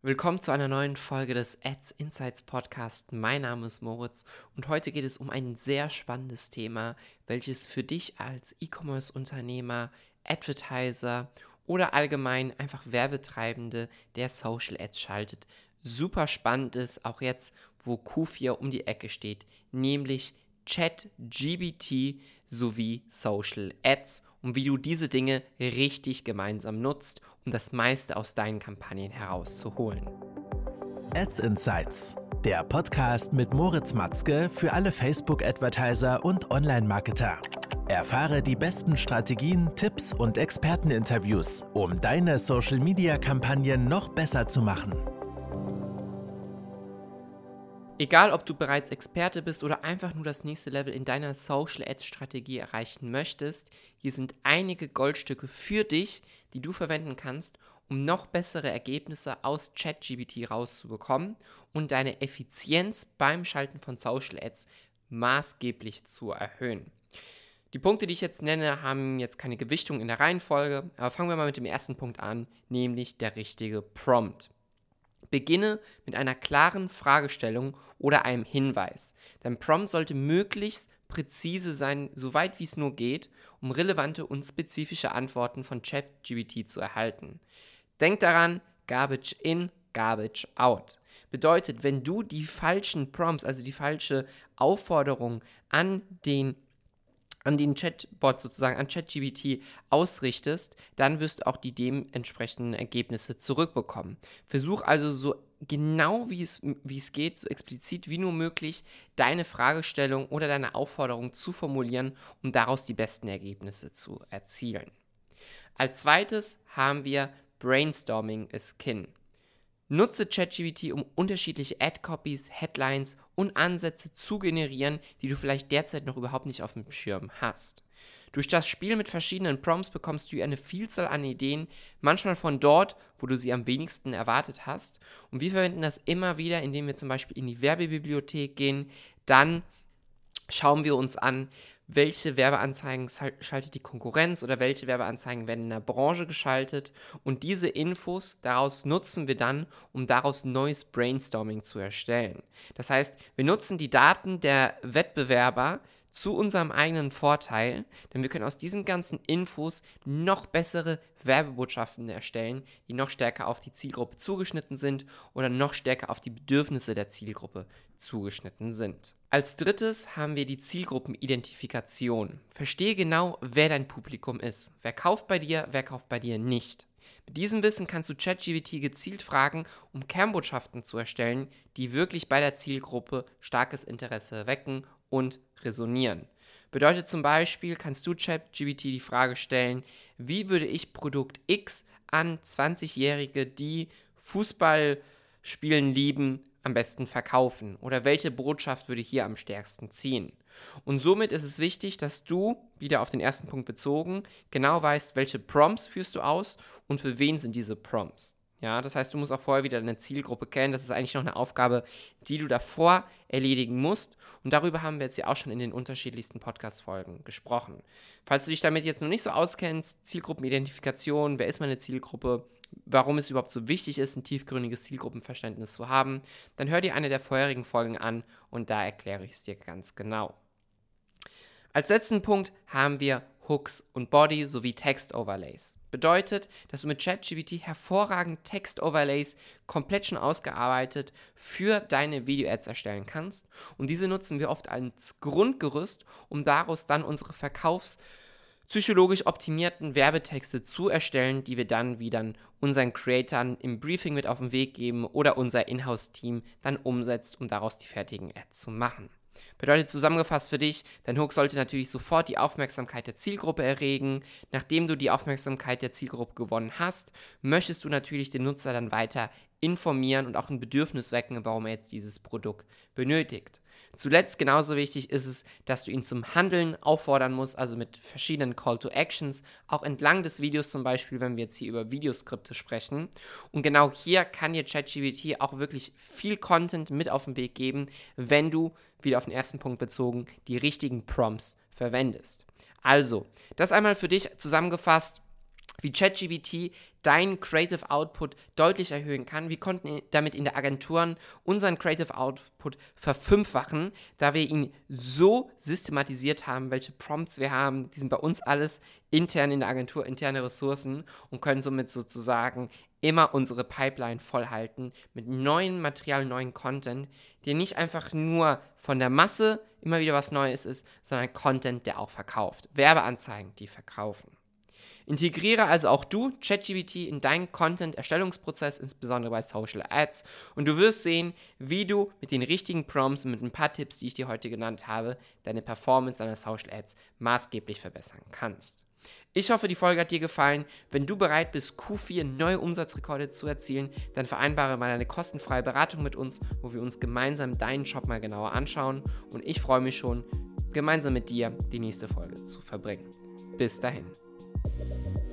Willkommen zu einer neuen Folge des Ads Insights Podcast. Mein Name ist Moritz und heute geht es um ein sehr spannendes Thema, welches für dich als E-Commerce-Unternehmer, Advertiser oder allgemein einfach Werbetreibende, der Social Ads schaltet, super spannend ist, auch jetzt, wo Q4 um die Ecke steht, nämlich ChatGBT sowie Social Ads und wie du diese Dinge richtig gemeinsam nutzt, um das meiste aus deinen Kampagnen herauszuholen. Ads Insights, der Podcast mit Moritz Matzke für alle Facebook-Advertiser und Online-Marketer. Erfahre die besten Strategien, Tipps und Experteninterviews, um deine Social-Media-Kampagnen noch besser zu machen. Egal, ob du bereits Experte bist oder einfach nur das nächste Level in deiner Social Ads Strategie erreichen möchtest, hier sind einige Goldstücke für dich, die du verwenden kannst, um noch bessere Ergebnisse aus ChatGPT rauszubekommen und deine Effizienz beim Schalten von Social Ads maßgeblich zu erhöhen. Die Punkte, die ich jetzt nenne, haben jetzt keine Gewichtung in der Reihenfolge, aber fangen wir mal mit dem ersten Punkt an, nämlich der richtige Prompt. Beginne mit einer klaren Fragestellung oder einem Hinweis. Dein Prompt sollte möglichst präzise sein, soweit wie es nur geht, um relevante und spezifische Antworten von ChatGPT zu erhalten. Denk daran, Garbage in, Garbage out. Bedeutet, wenn du die falschen Prompts, also die falsche Aufforderung an den an den Chatbot sozusagen, an ChatGBT ausrichtest, dann wirst du auch die dementsprechenden Ergebnisse zurückbekommen. Versuch also so genau wie es, wie es geht, so explizit wie nur möglich, deine Fragestellung oder deine Aufforderung zu formulieren, um daraus die besten Ergebnisse zu erzielen. Als zweites haben wir Brainstorming is Kin. Nutze ChatGPT, um unterschiedliche Ad-Copies, Headlines und Ansätze zu generieren, die du vielleicht derzeit noch überhaupt nicht auf dem Schirm hast. Durch das Spiel mit verschiedenen Prompts bekommst du eine Vielzahl an Ideen, manchmal von dort, wo du sie am wenigsten erwartet hast. Und wir verwenden das immer wieder, indem wir zum Beispiel in die Werbebibliothek gehen, dann schauen wir uns an, welche Werbeanzeigen schaltet die Konkurrenz oder welche Werbeanzeigen werden in der Branche geschaltet. Und diese Infos daraus nutzen wir dann, um daraus neues Brainstorming zu erstellen. Das heißt, wir nutzen die Daten der Wettbewerber, zu unserem eigenen Vorteil, denn wir können aus diesen ganzen Infos noch bessere Werbebotschaften erstellen, die noch stärker auf die Zielgruppe zugeschnitten sind oder noch stärker auf die Bedürfnisse der Zielgruppe zugeschnitten sind. Als drittes haben wir die Zielgruppenidentifikation. Verstehe genau, wer dein Publikum ist. Wer kauft bei dir, wer kauft bei dir nicht. Mit diesem Wissen kannst du ChatGPT gezielt fragen, um Kernbotschaften zu erstellen, die wirklich bei der Zielgruppe starkes Interesse wecken und resonieren. Bedeutet zum Beispiel, kannst du ChatGPT die Frage stellen, wie würde ich Produkt X an 20-Jährige, die Fußball spielen lieben, am besten verkaufen? Oder welche Botschaft würde hier am stärksten ziehen? Und somit ist es wichtig, dass du, wieder auf den ersten Punkt bezogen, genau weißt, welche Prompts führst du aus und für wen sind diese Prompts. Ja, das heißt, du musst auch vorher wieder deine Zielgruppe kennen. Das ist eigentlich noch eine Aufgabe, die du davor erledigen musst. Und darüber haben wir jetzt ja auch schon in den unterschiedlichsten Podcast-Folgen gesprochen. Falls du dich damit jetzt noch nicht so auskennst, Zielgruppenidentifikation, wer ist meine Zielgruppe, warum es überhaupt so wichtig ist, ein tiefgründiges Zielgruppenverständnis zu haben, dann hör dir eine der vorherigen Folgen an und da erkläre ich es dir ganz genau. Als letzten Punkt haben wir Hooks und Body sowie Text-Overlays. Bedeutet, dass du mit ChatGPT hervorragend Text-Overlays komplett schon ausgearbeitet für deine Video-Ads erstellen kannst. Und diese nutzen wir oft als Grundgerüst, um daraus dann unsere verkaufspsychologisch optimierten Werbetexte zu erstellen, die wir dann wieder unseren Creatoren im Briefing mit auf den Weg geben oder unser Inhouse-Team dann umsetzt, um daraus die fertigen Ads zu machen. Bedeutet zusammengefasst für dich, dein Hook sollte natürlich sofort die Aufmerksamkeit der Zielgruppe erregen. Nachdem du die Aufmerksamkeit der Zielgruppe gewonnen hast, möchtest du natürlich den Nutzer dann weiter informieren und auch ein Bedürfnis wecken, warum er jetzt dieses Produkt benötigt. Zuletzt genauso wichtig ist es, dass du ihn zum Handeln auffordern musst, also mit verschiedenen Call to Actions, auch entlang des Videos zum Beispiel, wenn wir jetzt hier über Videoskripte sprechen. Und genau hier kann dir ChatGPT auch wirklich viel Content mit auf den Weg geben, wenn du, wieder auf den ersten Punkt bezogen, die richtigen Prompts verwendest. Also, das einmal für dich zusammengefasst wie ChatGBT deinen Creative Output deutlich erhöhen kann. Wir konnten damit in der Agenturen unseren Creative Output verfünffachen, da wir ihn so systematisiert haben, welche Prompts wir haben. Die sind bei uns alles intern in der Agentur, interne Ressourcen und können somit sozusagen immer unsere Pipeline vollhalten mit neuen Material, neuen Content, der nicht einfach nur von der Masse immer wieder was Neues ist, sondern Content, der auch verkauft. Werbeanzeigen, die verkaufen. Integriere also auch du ChatGPT in deinen Content-Erstellungsprozess, insbesondere bei Social Ads, und du wirst sehen, wie du mit den richtigen Prompts und mit ein paar Tipps, die ich dir heute genannt habe, deine Performance deiner Social Ads maßgeblich verbessern kannst. Ich hoffe, die Folge hat dir gefallen. Wenn du bereit bist, Q4 neue Umsatzrekorde zu erzielen, dann vereinbare mal eine kostenfreie Beratung mit uns, wo wir uns gemeinsam deinen Shop mal genauer anschauen. Und ich freue mich schon, gemeinsam mit dir die nächste Folge zu verbringen. Bis dahin. Thank you.